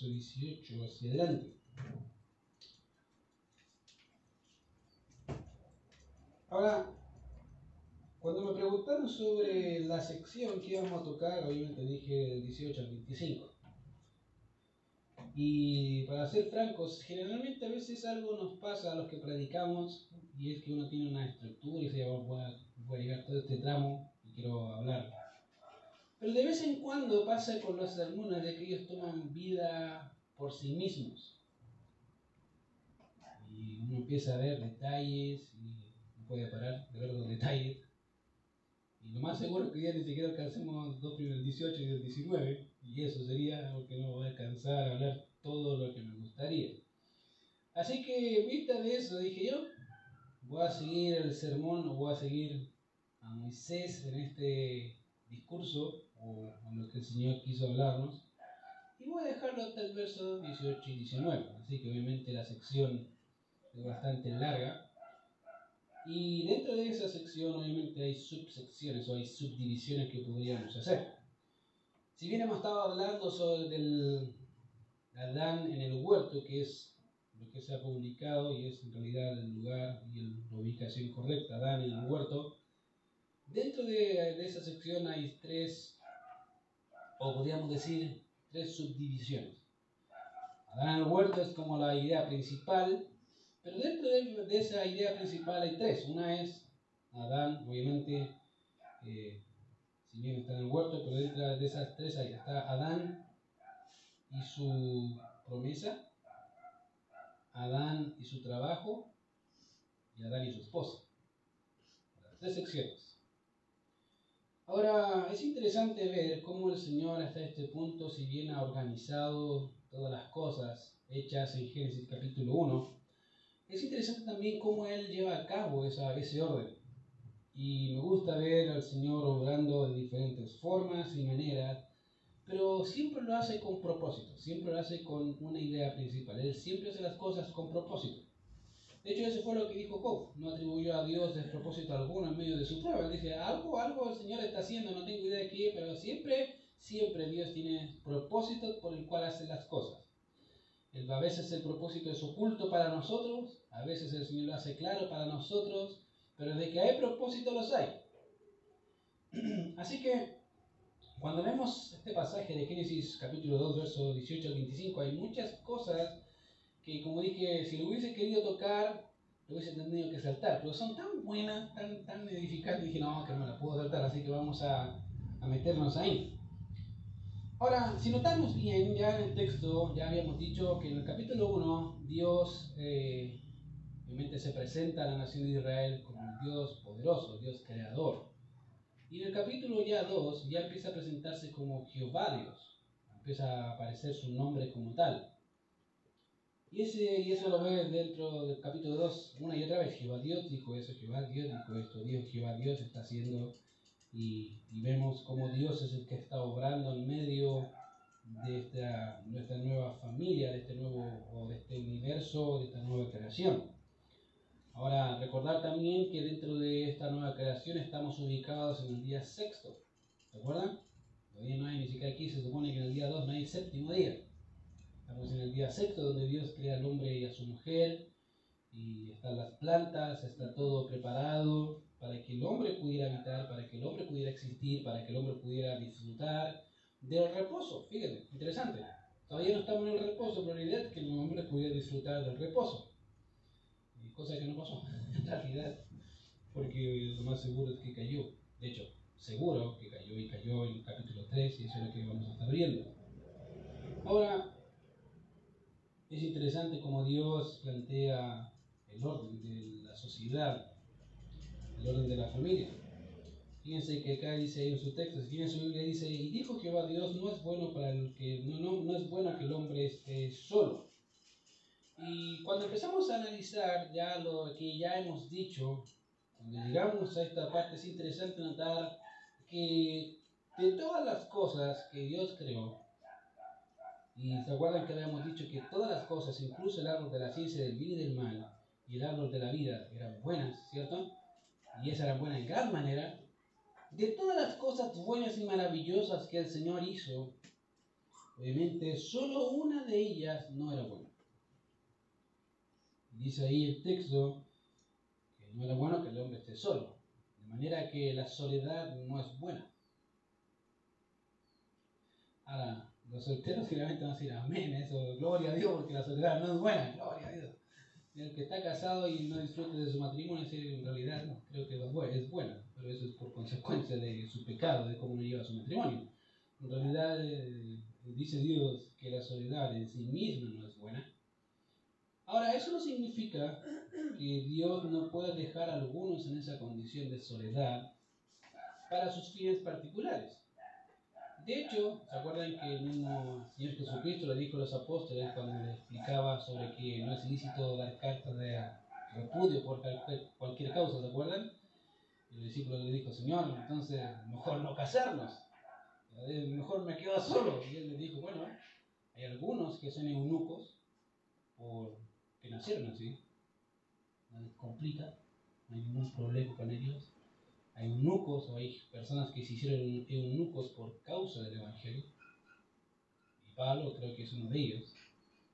verso 18 hacia adelante. Ahora, cuando me preguntaron sobre la sección que íbamos a tocar, obviamente dije el 18 al 25. Y para ser francos, generalmente a veces algo nos pasa a los que predicamos y es que uno tiene una estructura y dice, voy a, voy a llegar todo este tramo y quiero hablar. Pero de vez en cuando pasa con los sermones de que ellos toman vida por sí mismos. Y uno empieza a ver detalles y no puede parar de ver los detalles. Y lo más seguro es que ya ni siquiera alcancemos dos primeros, el 18 y el 19, y eso sería algo que no voy a alcanzar a hablar todo lo que me gustaría. Así que, vista de eso, dije yo, voy a seguir el sermón o voy a seguir a Moisés en este discurso o en lo que el Señor quiso hablarnos. Y voy a dejarlo hasta el verso 18 y 19. Así que obviamente la sección es bastante larga. Y dentro de esa sección obviamente hay subsecciones o hay subdivisiones que podríamos hacer. Si bien hemos estado hablando sobre el Adán en el huerto, que es lo que se ha publicado y es en realidad el lugar y la ubicación correcta, Adán en el huerto, dentro de, de esa sección hay tres, o podríamos decir, tres subdivisiones. Adán en el huerto es como la idea principal, pero dentro de, esa idea principal hay tres. Una es Adán, obviamente, eh, si bien está en el huerto, pero dentro de esas tres ahí está Adán y su promesa, Adán y su trabajo, y Adán y su esposa. Tres secciones. Ahora, es interesante ver cómo el Señor hasta este punto, si bien ha organizado todas las cosas hechas en Génesis capítulo 1, es interesante también cómo Él lleva a cabo esa, ese orden. Y me gusta ver al Señor obrando de diferentes formas y maneras, pero siempre lo hace con propósito, siempre lo hace con una idea principal. Él siempre hace las cosas con propósito. De hecho, eso fue lo que dijo Job. No atribuyó a Dios despropósito alguno en medio de su prueba. Dice, algo, algo el Señor está haciendo, no tengo idea de qué, pero siempre, siempre Dios tiene propósito por el cual hace las cosas. A veces el propósito es oculto para nosotros, a veces el Señor lo hace claro para nosotros, pero de que hay propósito los hay. Así que cuando vemos este pasaje de Génesis capítulo 2, verso 18 al 25, hay muchas cosas que, como dije, si lo hubiese querido tocar, lo hubiese tenido que saltar, pero son tan buenas, tan, tan edificantes, dije, no, que no me las puedo saltar, así que vamos a, a meternos ahí. Ahora, si notamos bien, ya en el texto, ya habíamos dicho que en el capítulo 1, Dios eh, obviamente se presenta a la nación de Israel como un Dios poderoso, Dios creador. Y en el capítulo ya 2 ya empieza a presentarse como Jehová Dios, empieza a aparecer su nombre como tal. Y, ese, y eso lo ves dentro del capítulo 2 una y otra vez. Jehová Dios dijo eso, Jehová Dios dijo esto, Dios, Jehová Dios está haciendo y, vemos cómo Dios es el que está obrando en medio de esta, nuestra nueva familia, de este nuevo, o de este universo, de esta nueva creación. Ahora, recordar también que dentro de esta nueva creación estamos ubicados en el día sexto. ¿Recuerdan? Todavía no hay ni siquiera aquí, se supone que en el día 2 no hay séptimo día. Estamos en el día sexto donde Dios crea al hombre y a su mujer, y están las plantas, está todo preparado, para que el hombre pudiera habitar, para que el hombre pudiera existir, para que el hombre pudiera disfrutar del reposo. Fíjense, interesante. Todavía no estamos en el reposo, pero la idea es que el hombre pudiera disfrutar del reposo. Cosa que no pasó, en realidad, porque lo más seguro es que cayó. De hecho, seguro que cayó y cayó en el capítulo 3 y eso es lo que vamos a estar viendo. Ahora, es interesante cómo Dios plantea el orden de la sociedad el orden de la familia. Fíjense que acá dice en su texto, si su Biblia dice, y dijo Jehová Dios, no es bueno para el que, no, no, no es bueno que el hombre esté solo. Y cuando empezamos a analizar ya lo que ya hemos dicho, cuando llegamos a esta parte es interesante notar que de todas las cosas que Dios creó, y se acuerdan que habíamos dicho que todas las cosas, incluso el árbol de la ciencia del bien y del mal, y el árbol de la vida, eran buenas, ¿cierto? y esa era buena en gran manera, de todas las cosas buenas y maravillosas que el Señor hizo, Obviamente, solo una de ellas no era buena. Dice ahí el texto que no era bueno que el hombre esté solo. De manera que la soledad no es buena. Ahora, los solteros finalmente van a decir amén, eso, gloria a Dios, porque la soledad no es buena, gloria a Dios. el que está casado y no disfruta de su matrimonio, en realidad no, creo que es buena, pero eso es por consecuencia de su pecado, de cómo no lleva su matrimonio. En realidad, eh, dice Dios que la soledad en sí misma no es buena. Ahora, eso no significa que Dios no pueda dejar a algunos en esa condición de soledad para sus fines particulares. De hecho, ¿se acuerdan que el mismo Señor Jesucristo le dijo a los apóstoles cuando le explicaba sobre que no es ilícito dar cartas de repudio por cualquier causa, ¿se acuerdan? el discípulo le dijo, Señor, entonces mejor no casarnos, mejor me quedo solo. Y él le dijo, bueno, hay algunos que son eunucos por que nacieron así, no les complica, no hay ningún problema con ellos hay eunucos o hay personas que se hicieron eunucos por causa del Evangelio. Y Pablo creo que es uno de ellos.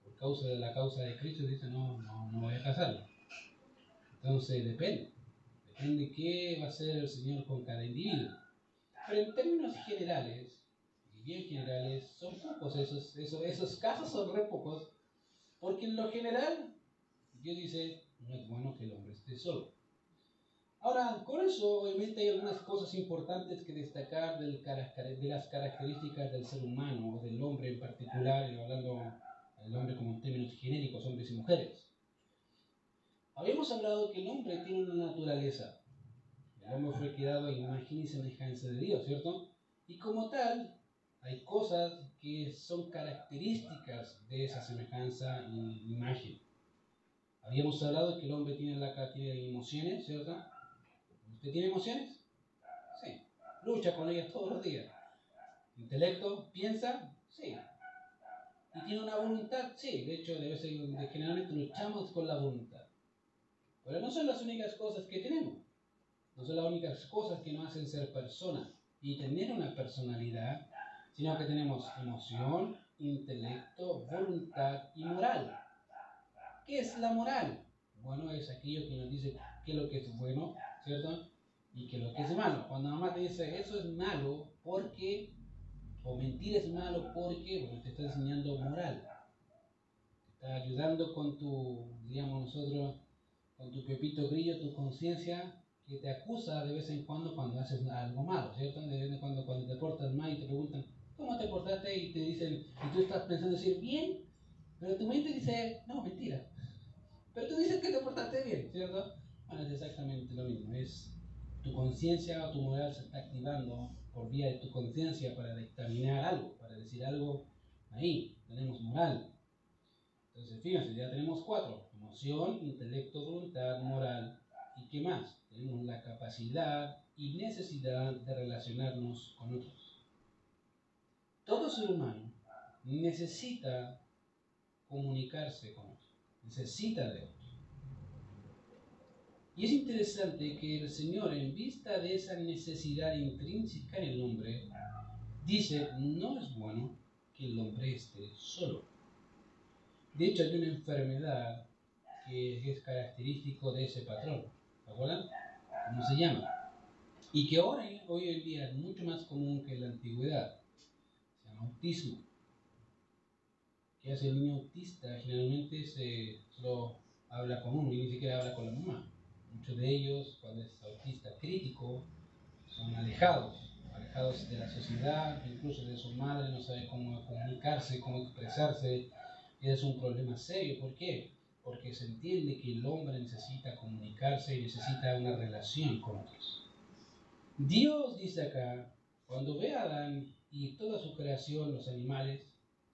Por causa de la causa de Cristo dice, no, no, no voy a casarlo. Entonces depende. Depende qué va a hacer el Señor con cada individuo. Pero en términos generales, y bien generales, son pocos esos, esos, esos casos, son re pocos. Porque en lo general, Dios dice, no es bueno que el hombre esté solo. Ahora, con eso obviamente hay algunas cosas importantes que destacar del, de las características del ser humano o del hombre en particular, y hablando del hombre como en términos genéricos, hombres y mujeres. Habíamos hablado que el hombre tiene una naturaleza. El hombre fue creado a imagen y semejanza de Dios, ¿cierto? Y como tal, hay cosas que son características de esa semejanza y imagen. Habíamos hablado que el hombre tiene, la, tiene emociones, ¿cierto? ¿Usted tiene emociones? Sí. Lucha con ellas todos los días. ¿Intelecto? ¿Piensa? Sí. ¿Y tiene una voluntad? Sí. De hecho, debe ser, generalmente luchamos con la voluntad. Pero no son las únicas cosas que tenemos. No son las únicas cosas que nos hacen ser personas y tener una personalidad, sino que tenemos emoción, intelecto, voluntad y moral. ¿Qué es la moral? Bueno, es aquello que nos dice qué es lo que es bueno, ¿cierto? Y que lo que es malo. Cuando mamá te dice eso es malo porque, o mentir es malo porque, bueno, te está enseñando moral. Te está ayudando con tu, digamos nosotros, con tu pepito grillo, tu conciencia, que te acusa de vez en cuando cuando haces algo malo, ¿cierto? De vez en cuando cuando te portas mal y te preguntan, ¿cómo te portaste? Y te dicen, y tú estás pensando decir, bien, pero tu mente dice, no, mentira. Pero tú dices que te portaste bien, ¿cierto? Bueno, es exactamente lo mismo. Es tu conciencia o tu moral se está activando por vía de tu conciencia para dictaminar algo, para decir algo ahí. Tenemos moral. Entonces, fíjense, ya tenemos cuatro. Emoción, intelecto, voluntad, moral. ¿Y qué más? Tenemos la capacidad y necesidad de relacionarnos con otros. Todo ser humano necesita comunicarse con otros. Necesita de otros. Y es interesante que el Señor, en vista de esa necesidad intrínseca en el hombre, dice, no es bueno que el hombre esté solo. De hecho, hay una enfermedad que es característico de ese patrón. ¿Se acuerdan? ¿Cómo se llama? Y que ahora, hoy en día, es mucho más común que en la antigüedad. Se llama autismo. ¿Qué hace el niño autista? Generalmente se solo habla con uno y ni siquiera habla con la mamá. Muchos de ellos, cuando es autista crítico, son alejados, alejados de la sociedad, incluso de su madre, no sabe cómo comunicarse, cómo expresarse. Es un problema serio. ¿Por qué? Porque se entiende que el hombre necesita comunicarse y necesita una relación con otros. Dios dice acá, cuando ve a Adán y toda su creación, los animales,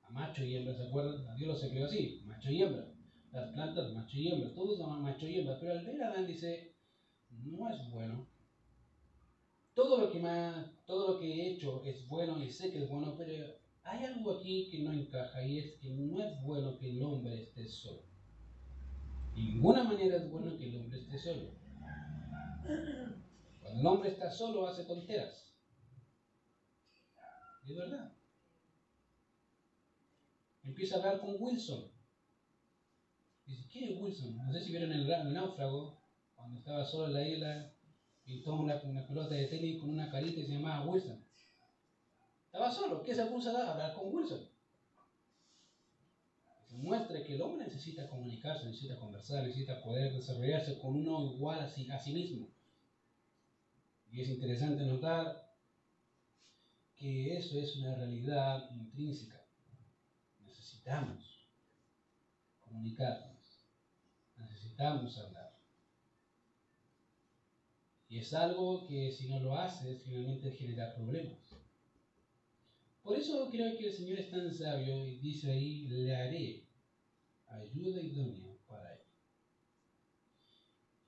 a macho y hembra, ¿se acuerdan? A Dios los creó así, macho y hembra las plantas macho y hembra, todos llaman macho y pero al ver a Adán dice, no es bueno. Todo lo, que me todo lo que he hecho es bueno y sé que es bueno, pero hay algo aquí que no encaja y es que no es bueno que el hombre esté solo. De ninguna manera es bueno que el hombre esté solo. Cuando el hombre está solo hace tonteras. Es verdad. empieza a hablar con Wilson. Dice, ¿quién es Wilson? No sé si vieron el, el náufrago, cuando estaba solo en la isla, pintó una, una pelota de tenis con una carita y se llamaba Wilson. Estaba solo, ¿qué se puso a hablar con Wilson? Se muestra que el hombre necesita comunicarse, necesita conversar, necesita poder desarrollarse con uno igual a sí, mismo. Y es interesante notar que eso es una realidad intrínseca. Necesitamos comunicarnos, necesitamos hablar. Y es algo que si no lo haces, finalmente genera problemas. Por eso creo que el Señor es tan sabio y dice ahí, le haré ayuda idónea para él.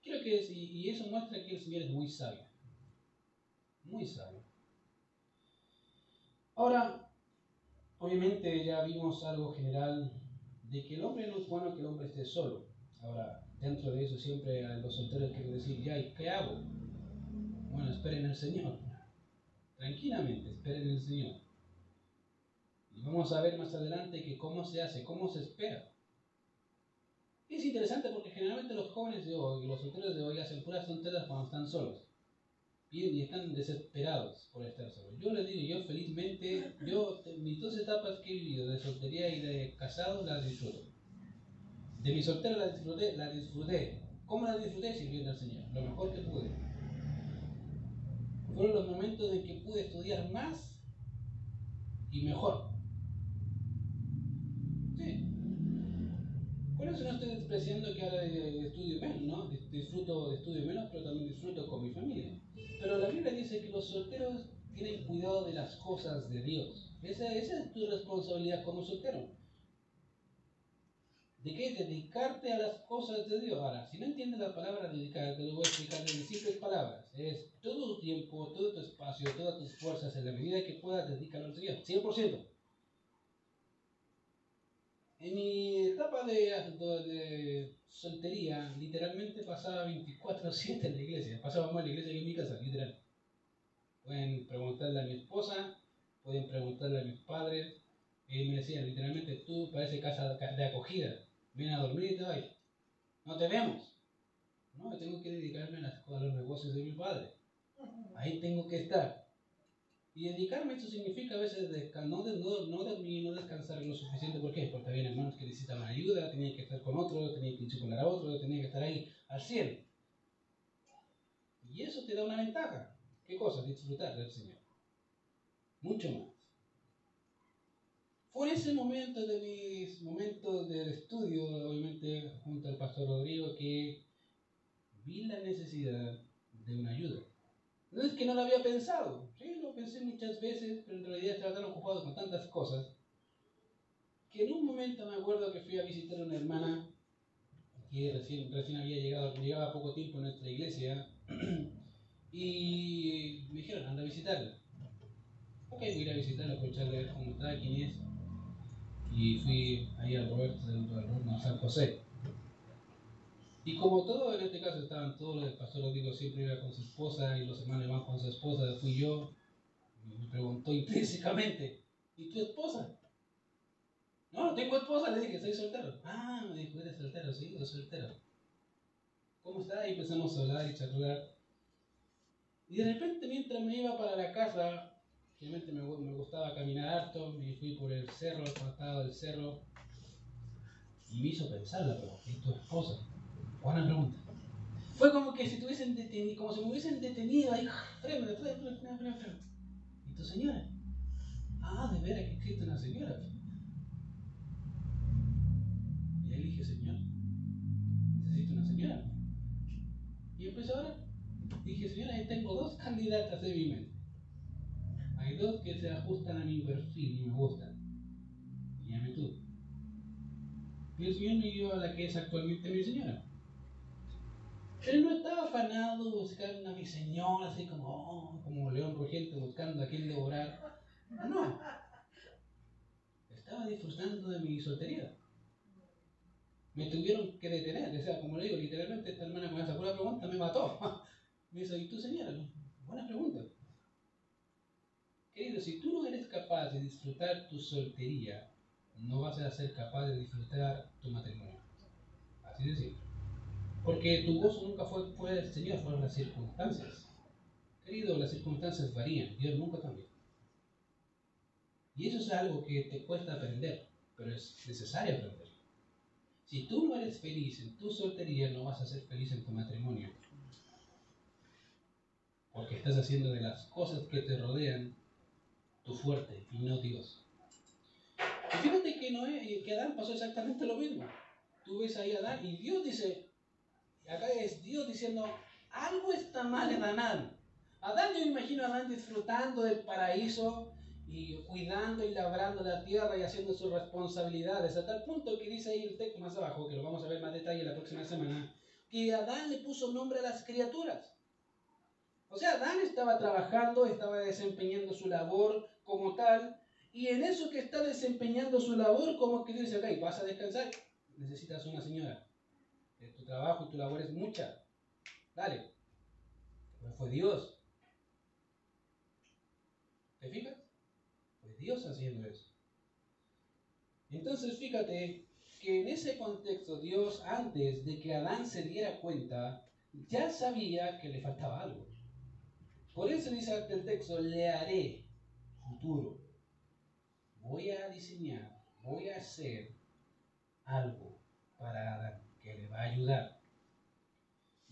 Creo que es, y eso muestra que el Señor es muy sabio. Muy sabio. Ahora, obviamente ya vimos algo general de que el hombre no es bueno que el hombre esté solo. Ahora, dentro de eso siempre a los solteros quieren decir, ya, ¿y qué hago? Bueno, esperen el Señor. Tranquilamente, esperen el Señor. Y vamos a ver más adelante que cómo se hace, cómo se espera. es interesante porque generalmente los jóvenes de hoy, los solteros de hoy, hacen puras tonteras cuando están solos. Y están desesperados por estar solos. Yo les digo, yo felizmente, yo mis dos etapas que he vivido, de soltería y de casado, las disfruto. De mi soltera la disfruté, la disfruté. ¿Cómo la disfruté? Sirviendo al Señor, lo mejor que pude. Fueron los momentos en que pude estudiar más y mejor. Por eso no estoy despreciando que ahora estudio menos, ¿no? Disfruto de estudio menos, pero también disfruto con mi familia. Pero la Biblia dice que los solteros tienen cuidado de las cosas de Dios. Esa, esa es tu responsabilidad como soltero. ¿De qué? Dedicarte a las cosas de Dios. Ahora, si no entiendes la palabra dedicar, te lo voy a explicar en simples palabras. Es todo tu tiempo, todo tu espacio, todas tus fuerzas, en la medida que puedas, dedicarlo al Señor. 100%. En mi etapa de, de, soltería, literalmente pasaba 24-7 en la iglesia. Pasaba más en la iglesia que en mi casa, literal. Pueden preguntarle a mi esposa, pueden preguntarle a mis padres. Y me decían, literalmente, tú pareces casa de acogida. Ven a dormir y te vas. No te vemos. No, tengo que dedicarme a, a los negocios de mi padre. Ahí tengo que estar. Y dedicarme, eso significa a veces no, no, no dormir, no descansar lo suficiente. ¿Por qué? Porque había hermanos que necesitaban ayuda, tenían que estar con otro, tenían que chuponar a otro, tenían que estar ahí al 100. Y eso te da una ventaja. ¿Qué cosa? Disfrutar del Señor. Mucho más. Fue en ese momento de mis momentos de estudio, obviamente junto al pastor Rodrigo, que vi la necesidad de una ayuda. No es que no lo había pensado, sí, lo pensé muchas veces, pero en realidad estaba tan ocupado con tantas cosas que en un momento me acuerdo que fui a visitar a una hermana que recién, recién había llegado, llevaba poco tiempo en nuestra iglesia y me dijeron, anda a visitarla. Ok, voy a ir a visitarla, a ver cómo está, quién es. Y fui ahí al Roberto del Horno San José. Y como todo, en este caso estaban todos, el pastor digo siempre iba con su esposa y los hermanos iban con su esposa, fui yo, y me preguntó intrínsecamente, ¿y tu esposa? No, no tengo esposa, le dije, soy soltero. Ah, me dijo, eres soltero, sí, soy soltero. ¿Cómo está? Y empezamos a hablar y charlar. Y de repente, mientras me iba para la casa, realmente me, me gustaba caminar harto, me fui por el cerro, el costado del cerro, y me hizo pensar la pregunta, ¿y tu esposa? Buena pregunta. Fue como que si tuviesen detenido, como si me hubiesen detenido ahí, freno, freno, freno, freno. ¿Y tu señora? Ah, de veras que existe una señora. Y él dije, Señor, necesito una señora. Y empezó ahora. Dije, señora, ahí tengo dos candidatas en mi mente. Hay dos que se ajustan a mi perfil y me gustan. Y llame tú. Y el Señor me dio a la que es actualmente mi señora. Él no estaba afanado buscando a mi señora, así como, oh, como león rugiente buscando a quien devorar. No. Estaba disfrutando de mi soltería. Me tuvieron que detener, o sea, como le digo, literalmente esta hermana con esa pura pregunta me mató. Me dice, ¿y tú señora? Buena pregunta. Querido, si tú no eres capaz de disfrutar tu soltería, no vas a ser capaz de disfrutar tu matrimonio. Así de simple. Porque tu gozo nunca fue, fue el Señor, fueron las circunstancias. Querido, las circunstancias varían, Dios nunca cambia. Y eso es algo que te cuesta aprender, pero es necesario aprender. Si tú no eres feliz en tu soltería, no vas a ser feliz en tu matrimonio. Porque estás haciendo de las cosas que te rodean tu fuerte y no Dios. Y fíjate que, Noé, que Adán pasó exactamente lo mismo. Tú ves ahí a Adán y Dios dice, acá es Dios diciendo, algo está mal en Adán. Adán, yo imagino a Adán disfrutando del paraíso y cuidando y labrando la tierra y haciendo sus responsabilidades, a tal punto que dice ahí el texto más abajo, que lo vamos a ver más detalle la próxima semana, que Adán le puso nombre a las criaturas. O sea, Adán estaba trabajando, estaba desempeñando su labor como tal, y en eso que está desempeñando su labor, como que dice, ok, vas a descansar, necesitas una señora. Tu trabajo y tu labor es mucha. Dale. Pero fue Dios. ¿Te fijas? Fue Dios haciendo eso. Entonces fíjate que en ese contexto Dios, antes de que Adán se diera cuenta, ya sabía que le faltaba algo. Por eso dice el texto, le haré futuro. Voy a diseñar, voy a hacer algo para Adán que le va a ayudar.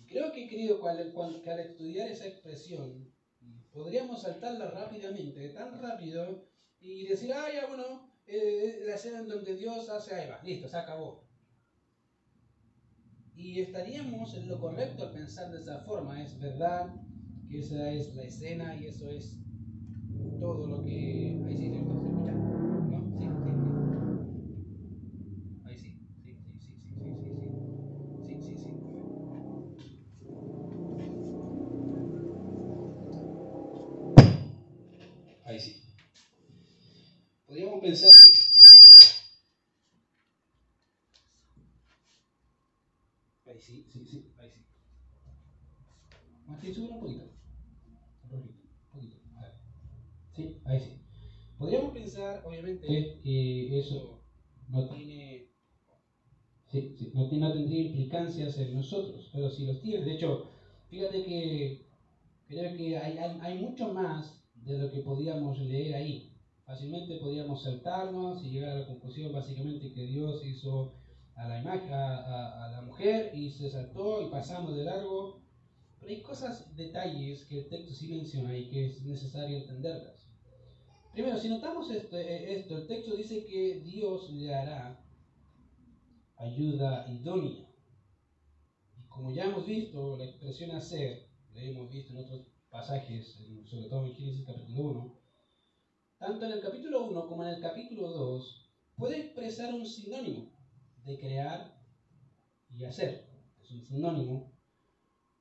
Creo que, querido, que al estudiar esa expresión, podríamos saltarla rápidamente, tan rápido, y decir, ah, ya, bueno, eh, la escena en donde Dios hace a Eva, listo, se acabó. Y estaríamos en lo correcto al pensar de esa forma, es verdad, esa es la escena y eso es todo lo que... Ahí sí, ¿se escucha? ¿No? Sí, sí. Ahí sí. Sí, sí, sí, sí, sí, sí, sí. Sí, sí, Ahí sí. Podríamos pensar que... Ahí sí, sí, sí, ahí sí. Martín, sube un poquito. Sí, ahí sí. Podríamos pensar, obviamente, que eso no tiene, sí, sí, no, no, tendría implicancias en nosotros, pero si los tiene. De hecho, fíjate que creo que hay, hay, hay mucho más de lo que podíamos leer ahí. Fácilmente podíamos saltarnos y llegar a la conclusión básicamente que Dios hizo a la imagen, a, a, la mujer y se saltó y pasamos de largo. Pero hay cosas, detalles que el texto sí menciona y que es necesario entenderlas. Primero, si notamos esto, eh, esto, el texto dice que Dios le hará ayuda idónea. Y como ya hemos visto, la expresión hacer, la hemos visto en otros pasajes, sobre todo en Génesis capítulo 1, tanto en el capítulo 1 como en el capítulo 2, puede expresar un sinónimo de crear y hacer. Es un sinónimo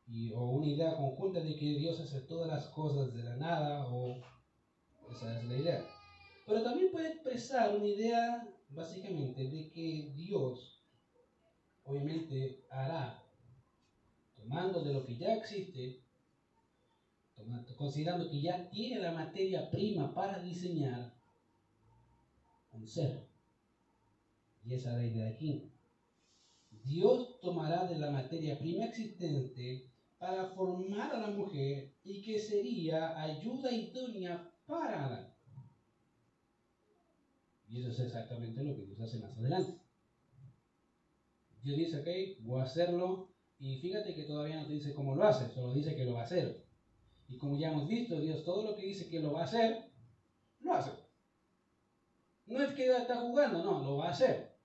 y, o una idea conjunta de que Dios hace todas las cosas de la nada o esa es la idea. Pero también puede expresar una idea, básicamente, de que Dios, obviamente, hará, tomando de lo que ya existe, considerando que ya tiene la materia prima para diseñar un ser. Y esa es la idea de aquí. Dios tomará de la materia prima existente para formar a la mujer y que sería ayuda idónea para Y eso es exactamente lo que Dios hace más adelante. Dios dice, ok, voy a hacerlo. Y fíjate que todavía no te dice cómo lo hace, solo dice que lo va a hacer. Y como ya hemos visto, Dios todo lo que dice que lo va a hacer, lo hace. No es que está jugando, no, lo va a hacer.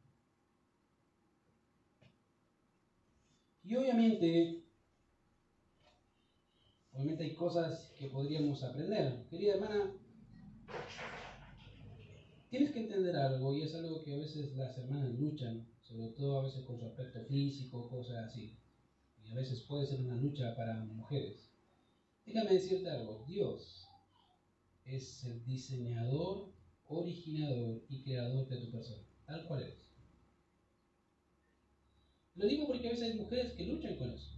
Y obviamente Obviamente hay cosas que podríamos aprender. Querida hermana, tienes que entender algo y es algo que a veces las hermanas luchan, sobre todo a veces con su aspecto físico, cosas así. Y a veces puede ser una lucha para mujeres. Déjame decirte algo, Dios es el diseñador, originador y creador de tu persona, tal cual es. Lo digo porque a veces hay mujeres que luchan con eso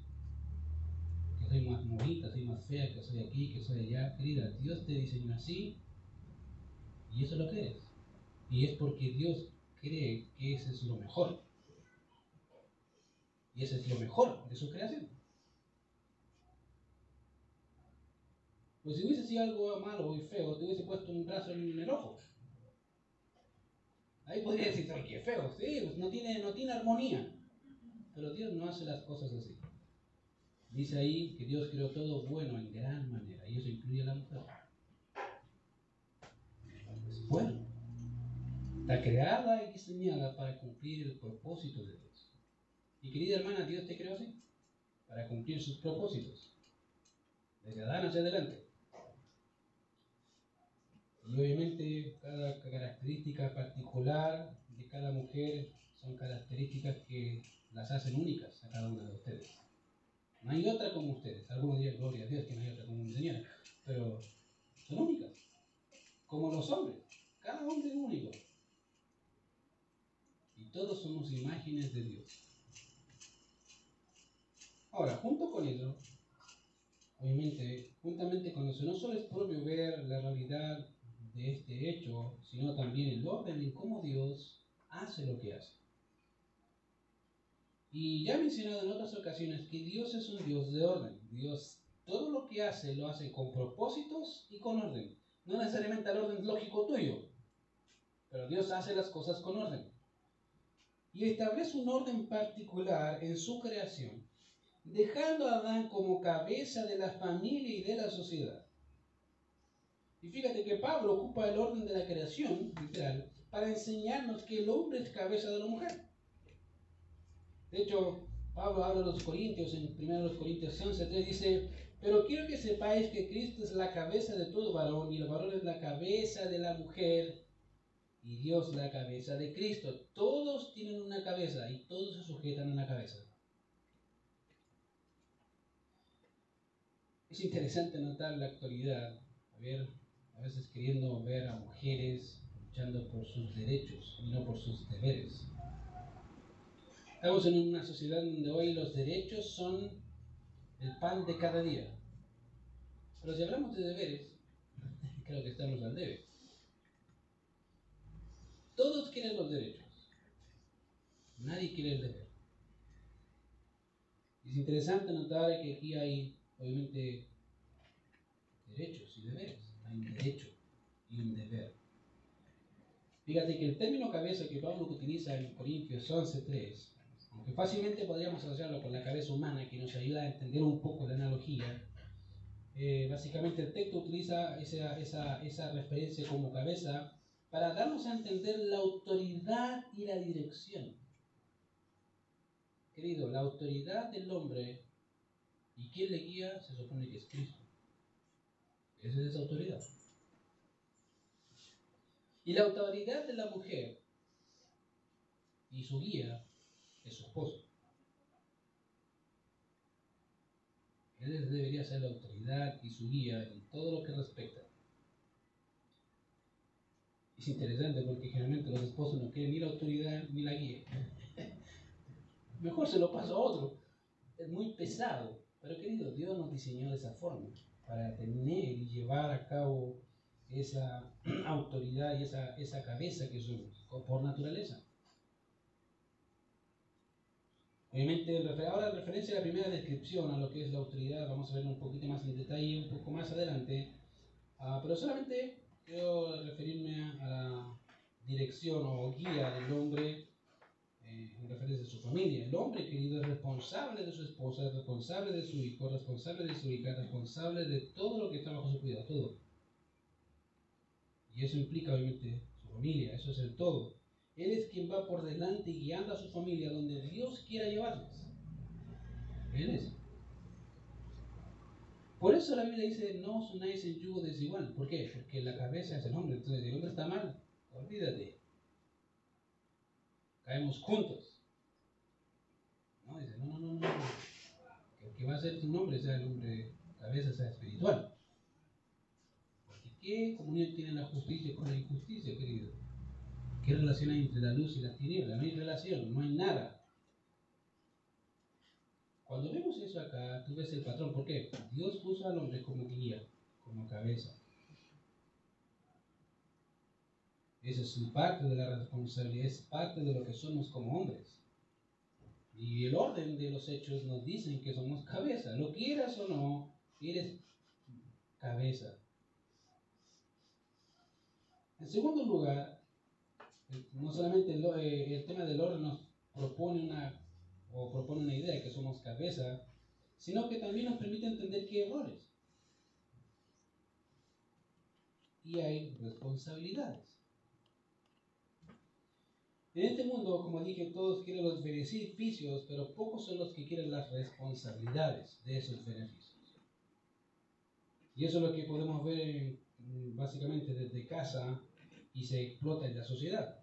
soy más bonita, soy más fea, que soy aquí, que soy allá. Querida, Dios te diseñó así y eso es lo que es. Y es porque Dios cree que ese es lo mejor. Y ese es lo mejor de su creación. Pues si hubiese sido algo malo y feo, te hubiese puesto un brazo en el ojo. Ahí podría decir, ay, qué feo, sí, pues no tiene, no tiene armonía. Pero Dios no hace las cosas así. Dice ahí que Dios creó todo bueno en gran manera, y eso incluye a la mujer. Bueno. Está creada y diseñada para cumplir el propósito de Dios. Y querida hermana, Dios te creó así, para cumplir sus propósitos. Desde Adán hacia adelante. Y obviamente cada característica particular de cada mujer son características que las hacen únicas a cada una de ustedes. No hay otra como ustedes. Algunos días, gloria a Dios, que no hay otra como mi señora. Pero son únicas. Como los hombres. Cada hombre es único. Y todos somos imágenes de Dios. Ahora, junto con eso, obviamente, juntamente con eso, no solo es propio ver la realidad de este hecho, sino también el orden en cómo Dios hace lo que hace. Y ya he mencionado en otras ocasiones que Dios es un Dios de orden. Dios todo lo que hace lo hace con propósitos y con orden. No necesariamente al orden lógico tuyo, pero Dios hace las cosas con orden. Y establece un orden particular en su creación, dejando a Adán como cabeza de la familia y de la sociedad. Y fíjate que Pablo ocupa el orden de la creación, literal, para enseñarnos que el hombre es cabeza de la mujer. De hecho, Pablo habla a los Corintios, en 1 Corintios 11.3 dice, pero quiero que sepáis que Cristo es la cabeza de todo varón y el varón es la cabeza de la mujer y Dios la cabeza de Cristo. Todos tienen una cabeza y todos se sujetan a la cabeza. Es interesante notar la actualidad, a veces queriendo ver a mujeres luchando por sus derechos y no por sus deberes. Estamos en una sociedad donde hoy los derechos son el pan de cada día. Pero si hablamos de deberes, creo que estamos al debe. Todos quieren los derechos. Nadie quiere el deber. Es interesante notar que aquí hay, obviamente, derechos y deberes. Hay un derecho y un deber. Fíjate que el término cabeza que Pablo utiliza en Corintios 11.3 aunque fácilmente podríamos asociarlo con la cabeza humana, que nos ayuda a entender un poco la analogía, eh, básicamente el texto utiliza esa, esa, esa referencia como cabeza para darnos a entender la autoridad y la dirección. Querido, la autoridad del hombre y quién le guía se supone que es Cristo. Esa es esa autoridad. Y la autoridad de la mujer y su guía su esposo. Él debería ser la autoridad y su guía en todo lo que respecta. Es interesante porque generalmente los esposos no quieren ni la autoridad ni la guía. Mejor se lo pasa a otro. Es muy pesado. Pero querido, Dios nos diseñó de esa forma, para tener y llevar a cabo esa autoridad y esa, esa cabeza que somos, por naturaleza. Obviamente, ahora en referencia a la primera descripción a lo que es la autoridad, vamos a ver un poquito más en detalle un poco más adelante, uh, pero solamente quiero referirme a, la dirección o guía del hombre eh, en referencia a su familia. El hombre, querido, es responsable de su esposa, es responsable de su hijo, responsable de su hija, responsable de todo lo que está bajo su cuidado, todo. Y eso implica, obviamente, su familia, eso es el todo. Él es quien va por delante guiando a su familia donde Dios quiera llevarles. Él es. Por eso la Biblia dice, no os unáis en yugo desigual. ¿Por qué? Porque la cabeza es el hombre. Entonces, el hombre está mal, olvídate. Caemos juntos. No, dice, no, no, no, no. El que va a ser tu nombre sea el hombre, cabeza sea espiritual. Porque ¿qué comunión tiene la justicia con la injusticia, querido? ¿Qué relación hay entre la luz y las tinieblas? No hay relación, no hay nada. Cuando vemos eso acá, tú ves el patrón. ¿Por qué? Dios puso al hombre como guía, como cabeza. Eso es parte de la responsabilidad, es parte de lo que somos como hombres. Y el orden de los hechos nos dicen que somos cabeza. Lo quieras o no, eres cabeza. En segundo lugar, no solamente el, eh, tema del orden nos propone una o propone una idea de que somos cabeza, sino que también nos permite entender que hay errores. Y hay responsabilidades. En este mundo, como dije, todos quieren los beneficios, pero pocos son los que quieren las responsabilidades de esos beneficios. Y eso es lo que podemos ver básicamente desde casa y se explota en la sociedad.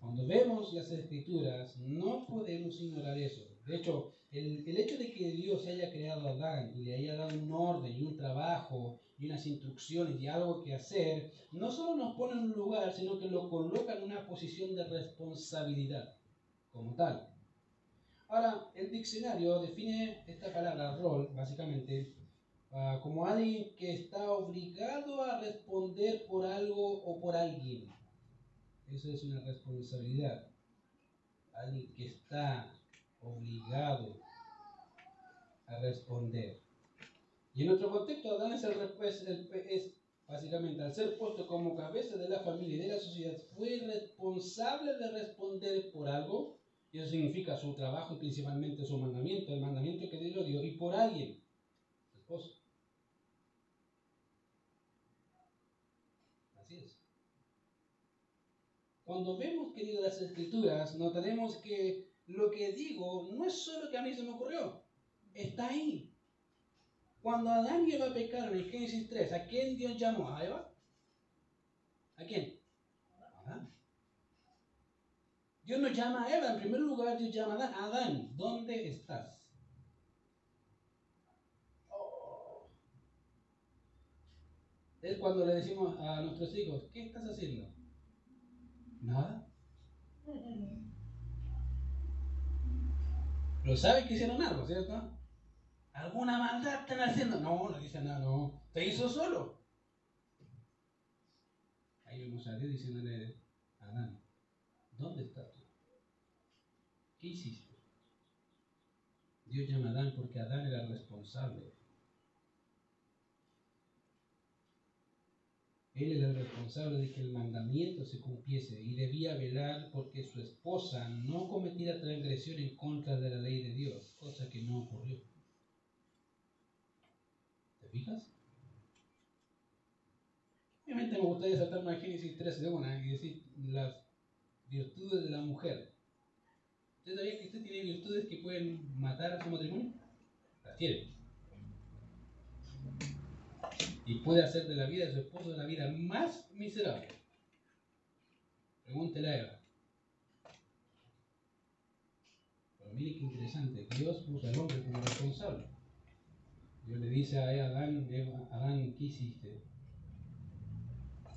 Cuando vemos las escrituras, no podemos ignorar eso. De hecho, el, el, hecho de que Dios haya creado a Adán y le haya dado un orden y un trabajo y unas instrucciones y algo que hacer, no solo nos pone en un lugar, sino que lo coloca en una posición de responsabilidad como tal. Ahora, el diccionario define esta palabra rol, básicamente, uh, como alguien que está obligado a responder por algo o por alguien. Eso es una responsabilidad. Alguien que está obligado a responder. Y en otro contexto, Adán es, el, es básicamente al ser puesto como cabeza de la familia y de la sociedad, fue responsable de responder por algo, eso significa su trabajo y principalmente su mandamiento, el mandamiento que Dios dio, y por alguien. Así es. Cuando vemos, querido, las escrituras, notaremos que lo que digo no es solo que a mí se me ocurrió, está ahí. Cuando Adán y Eva pecaron en Génesis 3, ¿a quién Dios llamó? ¿A Eva? ¿A quién? Adán. Dios no llama a Eva, en primer lugar Dios llama a Adán. Adán, ¿dónde estás? Oh. Es cuando le decimos a nuestros hijos, ¿qué estás haciendo? Nada. Pero saben que hicieron algo, ¿cierto? ¿Alguna maldad están haciendo? No, no dice nada, no. Te hizo solo. Ahí vemos a Dios diciéndole a Adán, ¿dónde estás tú? ¿Qué hiciste? Dios llama a Adán porque Adán era responsable Él era el responsable de que el mandamiento se cumpliese y debía velar porque su esposa no cometiera transgresión en contra de la ley de Dios, cosa que no ocurrió. ¿Te fijas? Obviamente me gustaría saltarme a Génesis 3 de una y decir las virtudes de la mujer. ¿Usted sabía que usted tiene virtudes que pueden matar a su matrimonio? Las tiene y puede hacer de la vida de su esposo la vida más miserable. Pregúntele a Eva. Pero mire qué interesante, Dios puso al hombre como responsable. Dios le dice a Adán, Eva, Adán, ¿qué hiciste?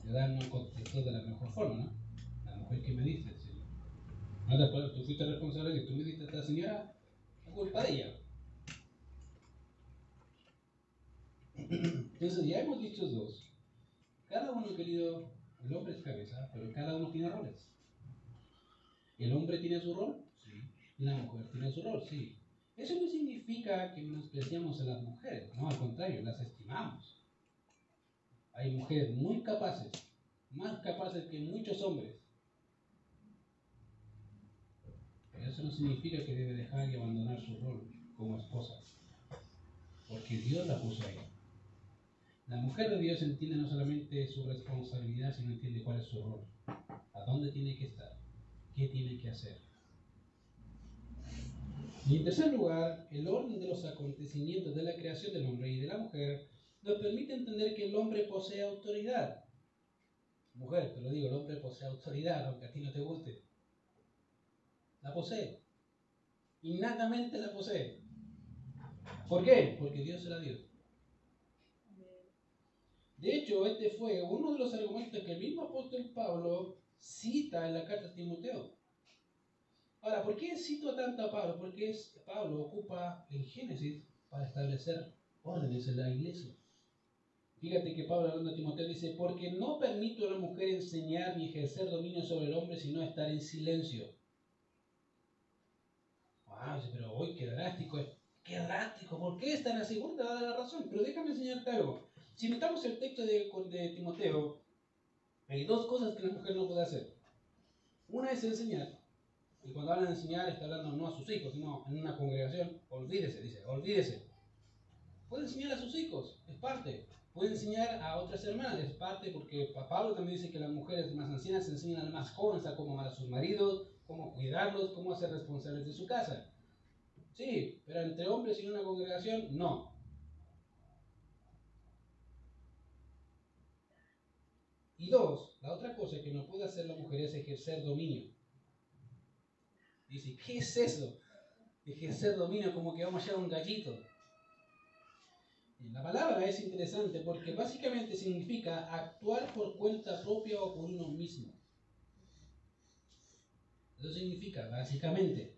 Y Adán no contestó de la mejor forma, ¿no? La mujer que me dice, sí. No tú fuiste responsable que tú me diste a esta señora, la culpa de ella. Entonces ya hemos dicho dos. Cada uno, querido, el hombre es cabeza, pero cada uno tiene roles. ¿El hombre tiene su rol? Sí. La mujer tiene su rol, sí. Eso no significa que menospreciamos a las mujeres, no, al contrario, las estimamos. Hay mujeres muy capaces, más capaces que muchos hombres. Pero eso no significa que debe dejar y abandonar su rol como esposa, porque Dios la puso ahí. La mujer de Dios entiende no solamente su responsabilidad, sino entiende cuál es su rol, a dónde tiene que estar, qué tiene que hacer. Y en tercer lugar, el orden de los acontecimientos de la creación del hombre y de la mujer nos permite entender que el hombre posee autoridad. Mujer, te lo digo, el hombre posee autoridad, aunque a ti no te guste. La posee. Innatamente la posee. ¿Por qué? Porque Dios se la dio. De hecho, este fue uno de los argumentos que el mismo apóstol Pablo cita en la carta de Timoteo. Ahora, ¿por qué cito tanto a Pablo? Porque es, Pablo ocupa el Génesis para establecer órdenes en la iglesia. Fíjate que Pablo hablando a Timoteo dice, porque no permito a la mujer enseñar ni ejercer dominio sobre el hombre, sino estar en silencio. Wow, pero hoy qué drástico es. Qué drástico, ¿por qué están así? A dar la razón, pero déjame enseñarte algo. Si metamos el texto de, de Timoteo, hay dos cosas que la mujer no puede hacer. Una es enseñar, y cuando hablan de enseñar está hablando no a sus hijos, sino en una congregación, olvídese, dice, olvídese. Puede enseñar a sus hijos, es parte puede enseñar a otras hermanas, es parte porque Pablo también dice que las mujeres más ancianas enseñan a las más jóvenes a cómo amar a sus maridos, cómo cuidarlos, cómo hacer responsables de su casa. Sí, pero entre hombres y en una congregación, no. Dos, la otra cosa que no puede hacer la mujer es ejercer dominio. Dice, ¿qué es eso? Ejercer dominio como que vamos a llevar un gallito. La palabra es interesante porque básicamente significa actuar por cuenta propia o por uno mismo. Eso significa, básicamente.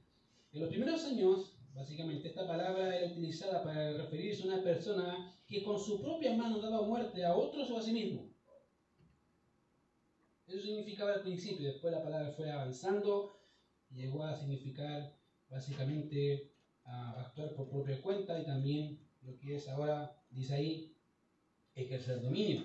En los primeros años, básicamente, esta palabra era utilizada para referirse a una persona que con su propia mano daba muerte a otros o a sí mismo. Eso significaba al principio, después la palabra fue avanzando y llegó a significar básicamente a actuar por propia cuenta y también lo que es ahora, dice ahí, ejercer dominio.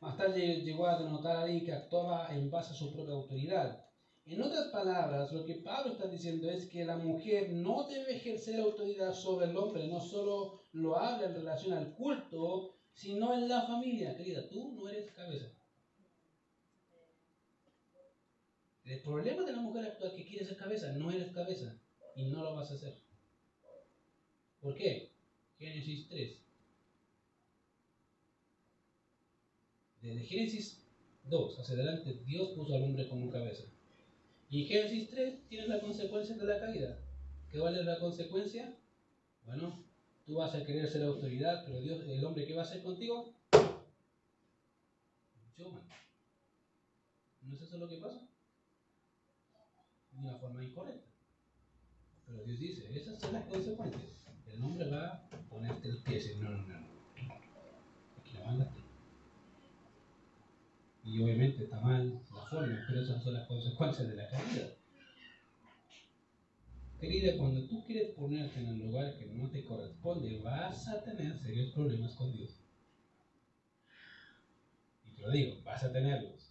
Más tarde llegó a denotar ahí que actuaba en base a su propia autoridad. En otras palabras, lo que Pablo está diciendo es que la mujer no debe ejercer autoridad sobre el hombre, no solo lo habla en relación al culto, sino en la familia. Querida, tú no eres cabeza. El problema de la mujer actual que quiere ser cabeza, no eres cabeza y no lo vas a hacer. ¿Por qué? Génesis 3. Desde Génesis 2 hacia adelante, Dios puso al hombre como cabeza. Y en Génesis 3 tienes la consecuencia de la caída. ¿Qué vale la consecuencia? Bueno, tú vas a querer ser autoridad, pero Dios, el hombre que va a hacer contigo, yo mando. ¿No es eso lo que pasa? De una forma incorrecta. Pero Dios dice, esas son las consecuencias. El hombre va a ponerte el pie y no, no, no. Aquí la. Y obviamente está mal la forma, pero esas son las consecuencias de la caída. Querida, cuando tú quieres ponerte en el lugar que no te corresponde, vas a tener serios problemas con Dios. Y te lo digo, vas a tenerlos.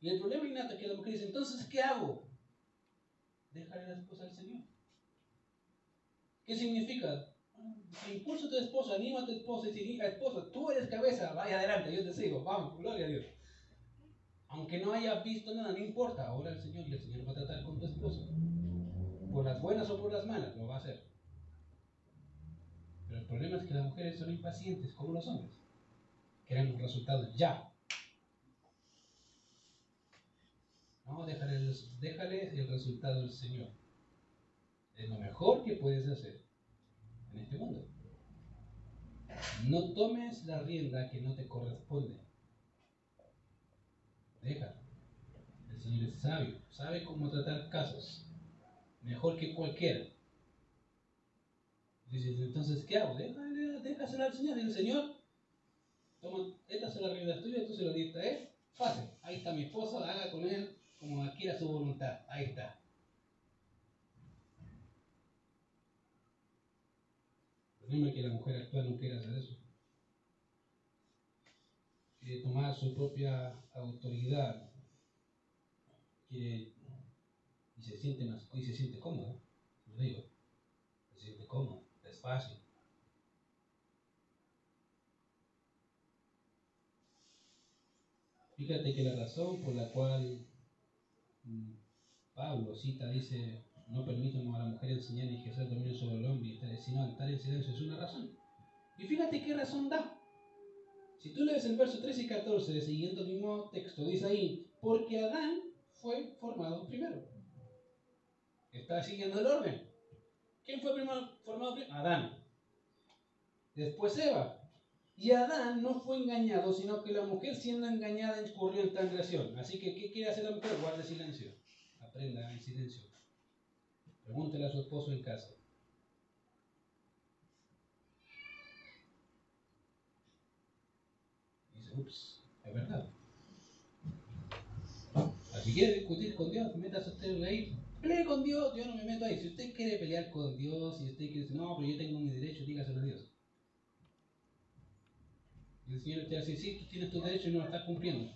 Y el problema innato es que la mujer dice, entonces, ¿qué hago? Déjale la esposa al Señor. ¿Qué significa? Impulsa a tu esposo, anima a tu esposa y diga, esposo, tú eres cabeza, vaya adelante, yo te sigo, vamos, gloria a Dios. Aunque no haya visto nada, no importa, ahora el Señor y el Señor va a tratar con tu esposo. Por las buenas o por las malas, lo va a hacer. Pero el problema es que las mujeres son impacientes, como los hombres. Queremos resultados ya. No, déjale, déjale el resultado del Señor. Es lo mejor que puedes hacer en este mundo. No tomes la rienda que no te corresponde. Déjalo. El Señor es sabio, sabe cómo tratar casos, mejor que cualquiera. Dices, entonces, ¿qué hago? Déjale, déjasela al Señor. el Señor, toma, esta es la rienda tuya, tú se lo diste a Él. Fácil. Ahí está mi esposa, haga con Él como quiera su voluntad. Ahí está. problema que la mujer actual no quiere hacer eso. Quiere tomar su propia autoridad. Quiere, y se siente más, y se siente cómodo. Lo digo. Se siente cómodo, es. Fíjate que la razón por la cual Pablo cita, dice, no permiten a la mujer enseñar ni ejercer dominio sobre el hombre, sino estar en silencio. Es una razón. Y fíjate qué razón da. Si tú lees el verso 13 y 14, siguiendo el mismo texto, dice ahí, porque Adán fue formado primero. Está siguiendo el orden. ¿Quién fue primero formado primero? Adán. Después Eva. Y Adán no fue engañado, sino que la mujer siendo engañada incurrió en transgresión. Así que, ¿qué quiere hacer la mujer? Guarde silencio. Aprenda en silencio. Pregúntele a su esposo en casa. dice, ups, es verdad. Si quiere discutir con Dios, métase usted ahí, pelee con Dios, yo no me meto ahí. Si usted quiere pelear con Dios, si usted quiere decir, no, pero yo tengo mi derecho, dígaselo a Dios. El Señor te dice, sí, tú tienes tu derecho y no lo estás cumpliendo.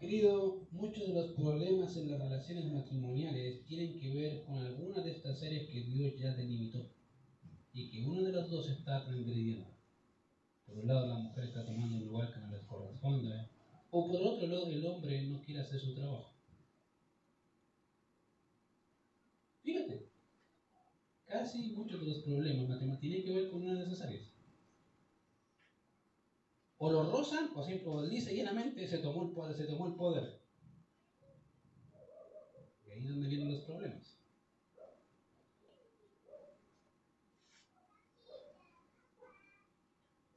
Querido, muchos de los problemas en las relaciones matrimoniales tienen que ver con alguna de estas áreas que Dios ya delimitó y que uno de los dos está transgrediendo. Por un lado, la mujer está tomando un lugar que no les corresponde, o por otro lado, el hombre no quiere hacer su trabajo. Fíjate, casi muchos de los problemas matrimoniales tienen que ver con una de esas áreas. O lo rozan, o siempre dice llenamente, se tomó el poder, se tomó el poder. Y ahí es donde vienen los problemas.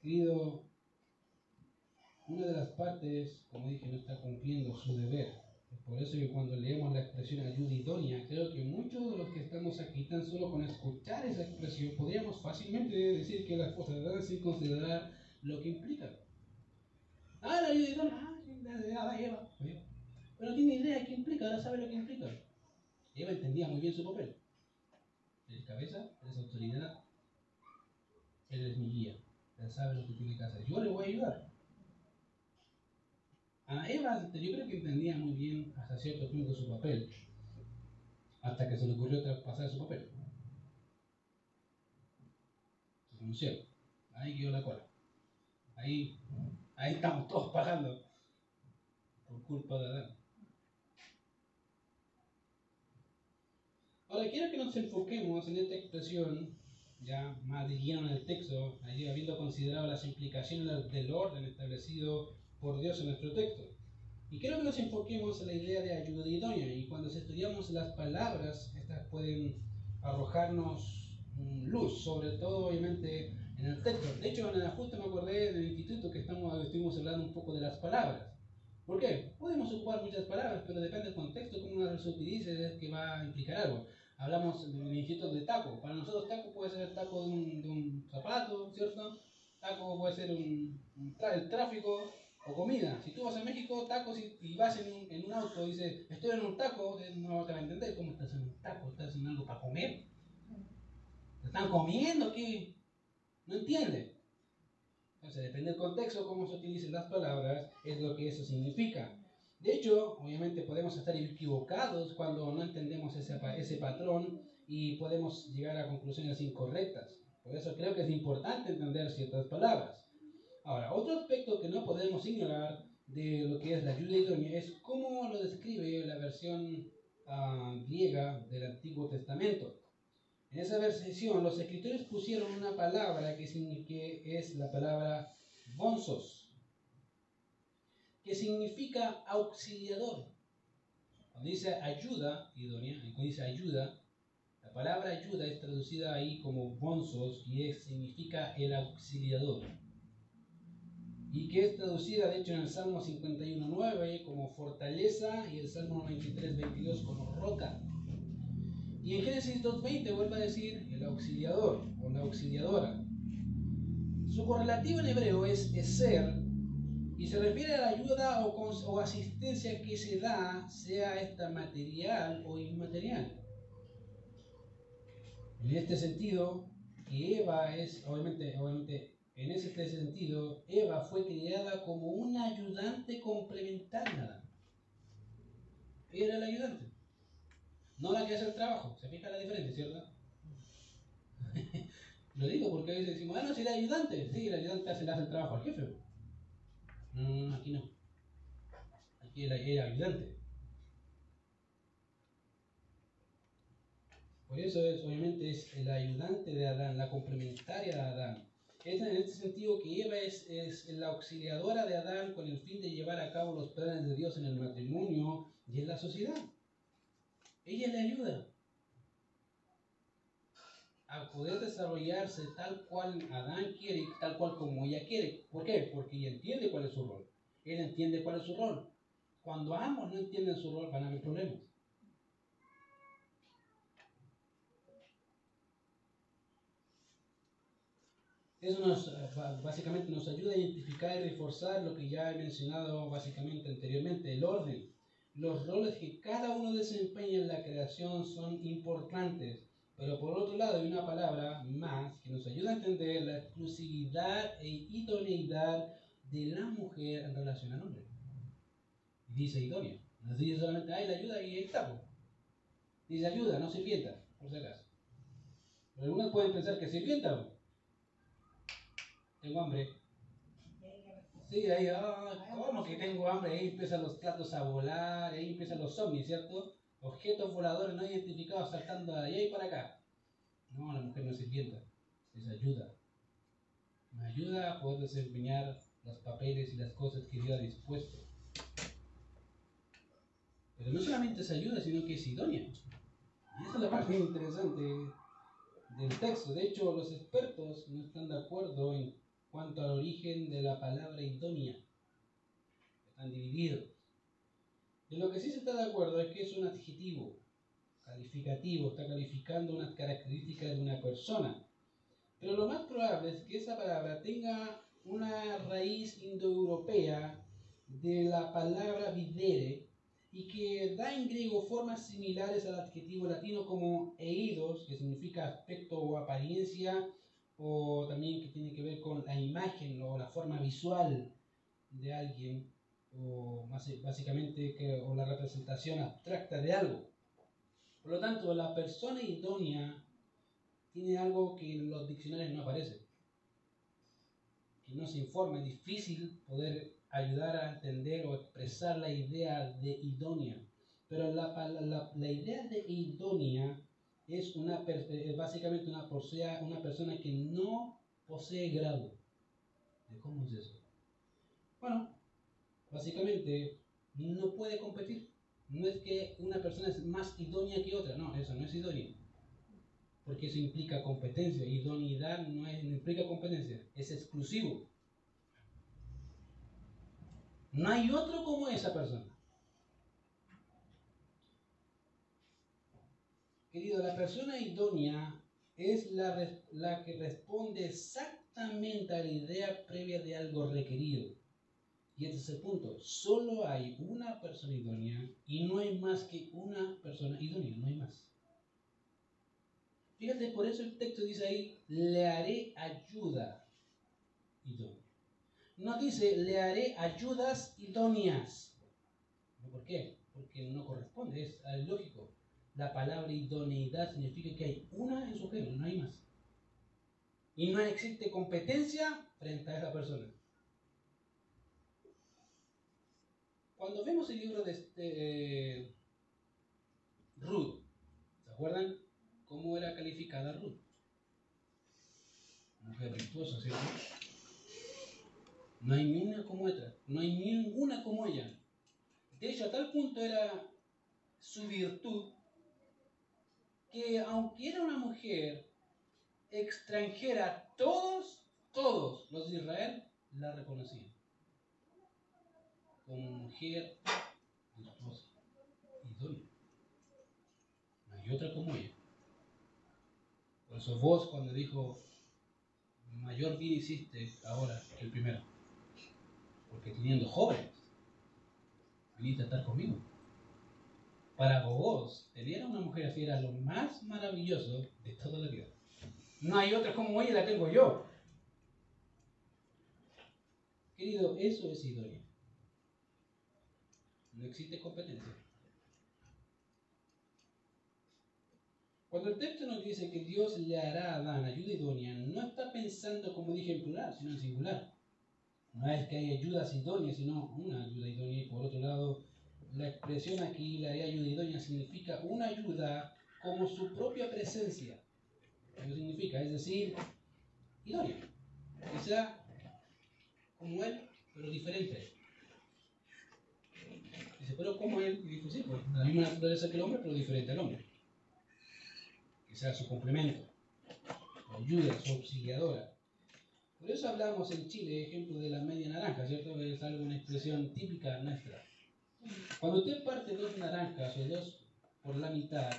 Querido, una de las partes, como dije, no está cumpliendo su deber. Por eso que cuando leemos la expresión ayuda idónea, creo que muchos de los que estamos aquí tan solo con escuchar esa expresión podríamos fácilmente decir que las cosas deben sin considerar lo que implica. Ah, la ayuda idónea, ah, sí, Eva, Pero no tiene idea de qué implica, ahora sabe lo que implica. Eva entendía muy bien su papel. Eres cabeza, eres autoridad, eres mi guía. Él sabe lo que tiene que hacer. Yo le voy a ayudar. A Eva, yo creo que entendía muy bien hasta cierto punto su papel, hasta que se le ocurrió traspasar su papel. Se pronunció. Ahí quedó la cola. Ahí, ahí estamos todos pagando por culpa de Adán. Ahora quiero que nos enfoquemos en esta expresión ya más lleno en el texto, allí habiendo considerado las implicaciones del orden establecido por Dios en nuestro texto. Y quiero que nos enfoquemos en la idea de ayuda idónea, y cuando estudiamos las palabras, estas pueden arrojarnos luz, sobre todo obviamente en el texto. De hecho, en el ajuste me acordé del instituto que estamos, estuvimos hablando un poco de las palabras. ¿Por qué? Podemos ocupar muchas palabras, pero depende del contexto, cómo las utilice, es que va a implicar algo hablamos del instituto de taco. Para nosotros taco puede ser el taco de un, de un zapato, ¿cierto? Taco puede ser un, el tráfico o comida. Si tú vas a México, tacos y, vas en un, en un, auto y dices, estoy en un taco, no te va a entender cómo estás en un taco, estás en algo para comer. ¿Te están comiendo? ¿Qué? No entiende. Entonces, depende del contexto, cómo se utilicen las palabras, es lo que eso significa. De hecho, obviamente podemos estar equivocados cuando no entendemos ese, ese patrón y podemos llegar a conclusiones incorrectas. Por eso creo que es importante entender ciertas palabras. Ahora, otro aspecto que no podemos ignorar de lo que es la ayuda idónea es cómo lo describe la versión ah, griega del Antiguo Testamento. En esa versión los escritores pusieron una palabra que, es la palabra bonzos que significa auxiliador. Cuando dice ayuda, idónea, cuando dice ayuda, la palabra ayuda es traducida ahí como bonzos y significa el auxiliador. Y que es traducida, de hecho, en el Salmo 51.9 como fortaleza y el Salmo 23.22 como roca. Y en Génesis 2.20 vuelve a decir el auxiliador o la auxiliadora. Su correlativo en hebreo es ser y se refiere a la ayuda o, asistencia que se da, sea esta material o inmaterial. En este sentido, Eva es, obviamente, obviamente, en ese sentido, Eva fue creada como una ayudante complementaria. Era la ayudante, no la que hace el trabajo. ¿Se fija la diferencia, cierto? Lo digo porque a veces decimos, ah, no, si la ayudante. Sí, la ayudante hace, hace el trabajo al jefe. No, aquí no. Aquí era, era ayudante. Por eso es, obviamente, es el ayudante de Adán, la complementaria de Adán. Es en este sentido que Eva es, es, la auxiliadora de Adán con el fin de llevar a cabo los planes de Dios en el matrimonio y en la sociedad. Ella le ayuda a poder desarrollarse tal cual Adán quiere, tal cual como ella quiere. ¿Por qué? Porque ella entiende cuál es su rol. Él entiende cuál es su rol. Cuando ambos no entienden su rol, van a haber problemas. Eso nos, básicamente nos ayuda a identificar y reforzar lo que ya he mencionado básicamente anteriormente, el orden. Los roles que cada uno desempeña en la creación son importantes, pero por otro lado hay una palabra más que nos ayuda a entender la exclusividad e idoneidad de la mujer en relación al hombre. Dice idóneo. No dice solamente, ay, la ayuda y ahí está. Dice ayuda, no sirvienta, por si acaso. Algunos pueden pensar que sirvienta. Tengo hambre. Sí, ahí, ah, ¿cómo que tengo hambre? Ahí empiezan los platos a volar, ahí empiezan los zombies, ¿cierto? Objetos voladores no identificados saltando de ahí para acá. No, la mujer no es sirvienta, es ayuda. Me ayuda a poder desempeñar los papeles y las cosas que Dios ha dispuesto. Pero no solamente es ayuda, sino que es idónea. Y esa es la parte interesante del texto. De hecho, los expertos no están de acuerdo en cuanto al origen de la palabra idónea. Están divididos. En lo que sí se está de acuerdo es que es un adjetivo calificativo, está calificando unas características de una persona. Pero lo más probable es que esa palabra tenga una raíz indoeuropea de la palabra videre, y que da en griego formas similares al adjetivo latino como eidos, que significa aspecto o apariencia, o también que tiene que ver con la imagen o la forma visual de alguien, o básicamente que, o la representación abstracta de algo. Por lo tanto, la persona idónea tiene algo que en los diccionarios no aparece, que no se informa, es difícil poder ayudar a entender o expresar la idea de idónea. Pero la, la, la idea de idónea es una, básicamente una, posea, una persona que no posee grado. ¿Cómo es eso? Bueno, básicamente no puede competir. No es que una persona es más idónea que otra, no, eso no es idónea. Porque eso implica competencia. Idoneidad no, es, no implica competencia, es exclusivo. No hay otro como esa persona. Querido, la persona idónea es la, la que responde exactamente a la idea previa de algo requerido. Y ese es el punto. Solo hay una persona idónea y no hay más que una persona idónea, no hay más. Fíjate, por eso el texto dice ahí, le haré ayuda idónea. No dice, le haré ayudas idóneas. ¿Por qué? Porque no corresponde, es lógico. La palabra idoneidad significa que hay una en su género, no hay más. Y no existe competencia frente a esa persona. Cuando vemos el libro de este, eh, Ruth, ¿se acuerdan cómo era calificada Ruth? Mujer virtuosa, ¿cierto? No hay ni una como ella, no hay ninguna como ella. De hecho, a tal punto era su virtud que aunque era una mujer extranjera, todos, todos los de Israel la reconocían como mujer virtuosa, idónea. No hay otra como ella. Por eso vos cuando dijo, mayor bien hiciste ahora que el primero porque teniendo jóvenes, viniste a estar conmigo. Para vos, tener una mujer así era lo más maravilloso de toda la vida. No hay otra como ella, la tengo yo. Querido, eso es idónea. No existe competencia. Cuando el texto nos dice que Dios le hará a Adán ayuda idónea, no está pensando, como dije, en plural, sino en singular. No es que hay ayudas idóneas, sino una ayuda idónea. Y por otro lado, la expresión aquí, la de ayuda idónea, significa una ayuda como su propia presencia. Eso significa, es decir, idónea. Sea como él, pero diferente. Dice, pero como él, y sí, pues la misma naturaleza que el hombre, pero diferente al hombre. Sea su complemento, su ayuda, su auxiliadora. Por eso hablamos en Chile, ejemplo, de la media naranja, ¿cierto? Es algo, una expresión típica nuestra. Cuando usted parte dos naranjas o dos por la mitad,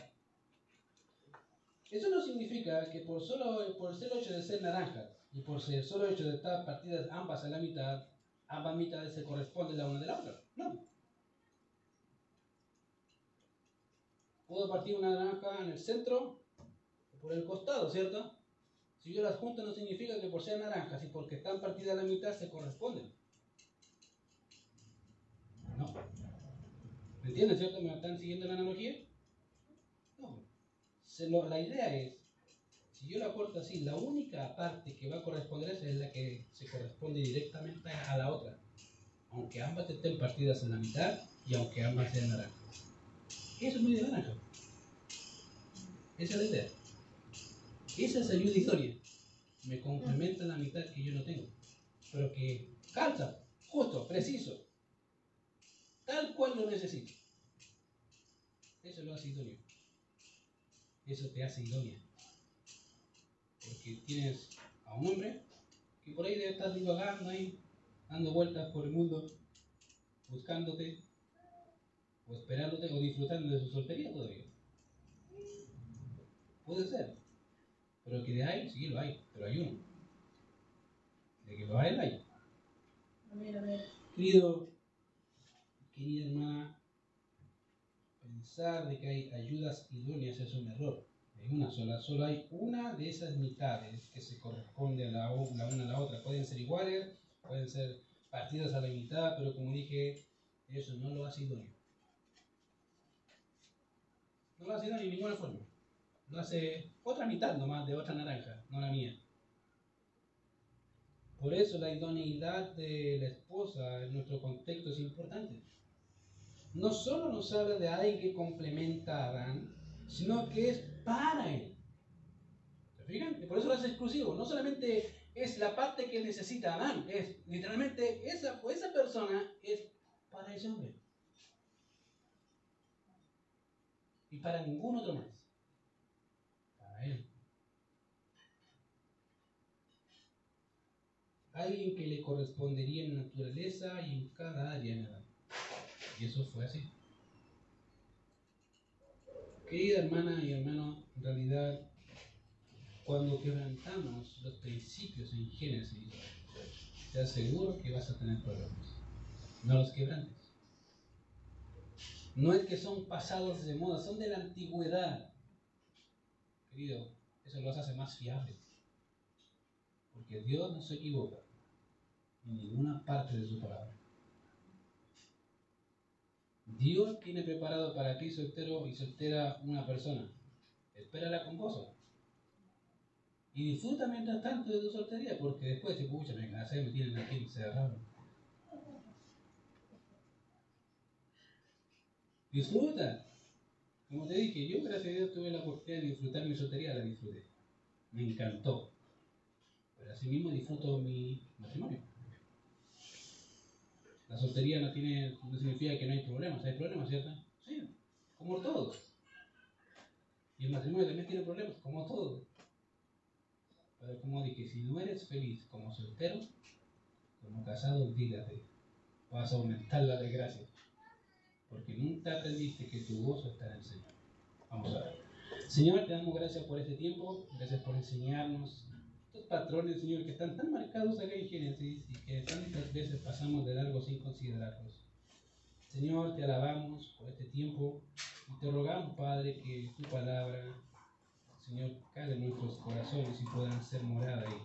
eso no significa que por solo por ser hecho de ser naranjas Y por el solo hecho de estar partidas ambas a la mitad, ambas mitades se corresponden la una de la otra. No. Puedo partir una naranja en el centro o por el costado, ¿cierto? Si yo las junto no significa que por ser naranjas y porque están partidas a la mitad se corresponden. No. ¿Me entienden, cierto? ¿Me están siguiendo la analogía? No. la idea es, si yo la corto así, la única parte que va a corresponder es la que se corresponde directamente a la otra. Aunque ambas estén partidas en la mitad y aunque ambas sean naranjas. Eso es de naranja. Esa es la idea. Esa es ayuda historia. Me complementa la mitad que yo no tengo. Pero que calza, justo, preciso. Tal cual lo necesito. Eso lo hace idóneo. Eso te hace idónea. Porque tienes a un hombre que por ahí debe estar divagando ahí, dando vueltas por el mundo, buscándote, o esperándote, o disfrutando de su soltería todavía. Puede ser. Pero que de ahí, sí lo hay, pero hay uno. De que lo hay, lo hay. Querido, querida hermana, pensar de que hay ayudas idóneas es un error. Hay una sola, solo hay una de esas mitades que se corresponde a la, la una a la otra. Pueden ser iguales, pueden ser partidas a la mitad, pero como dije, eso no lo hace idóneo. No lo hace idóneo de ninguna forma. Lo hace otra mitad nomás de otra naranja, no la mía. Por eso la idoneidad de la esposa en nuestro contexto es importante. No solo nos habla de alguien que complementa a Adán, sino que es para él. ¿Se fijan? Y por eso lo hace exclusivo. No solamente es la parte que necesita Adán, es literalmente esa, esa persona es para ese hombre. Y para ningún otro más. Alguien que le correspondería en naturaleza y en cada área en Eso fue así. Querida hermana y hermano, en realidad, cuando quebrantamos los principios en Génesis, te aseguro que vas a tener problemas. No los quebrantes. No es que son pasados de moda, son de la antigüedad. Querido, eso los hace más fiables. Porque Dios no se equivoca en ninguna parte de su palabra. Dios tiene preparado para ti soltero y soltera una persona. Espérala con gozo. Y disfruta mientras tanto de tu soltería, porque después, si pucha, me casé, me tienen aquí cerrado. Disfruta. Como te dije, yo gracias a Dios tuve la oportunidad de disfrutar mi soltería, la disfruté. Me encantó. Pero así mismo disfruto mi matrimonio. La soltería no, tiene, no significa que no hay problemas. Hay problemas, ¿cierto? Sí, como todos. Y el matrimonio también tiene problemas, como todos. Pero como dije, si no eres feliz como soltero, como casado, dígate, vas a aumentar la desgracia. Porque nunca aprendiste que tu gozo está en el Señor. Vamos a ver. Señor, te damos gracias por este tiempo, gracias por enseñarnos estos patrones, Señor, que están tan marcados acá en Génesis y que tantas veces pasamos de largo sin considerarlos. Señor, te alabamos por este tiempo y te rogamos, Padre, que tu palabra, Señor, caiga en nuestros corazones y puedan ser morada ahí.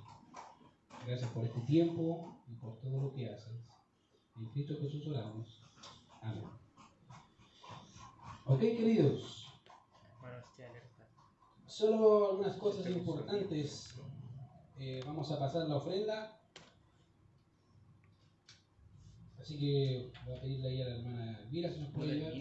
Gracias por este tiempo y por todo lo que haces. En Cristo Jesús oramos. Amén. Ok, queridos. Solo algunas cosas importantes eh, vamos a pasar la ofrenda. Así que voy a pedirle ahí a la hermana Mira si nos puede ayudar.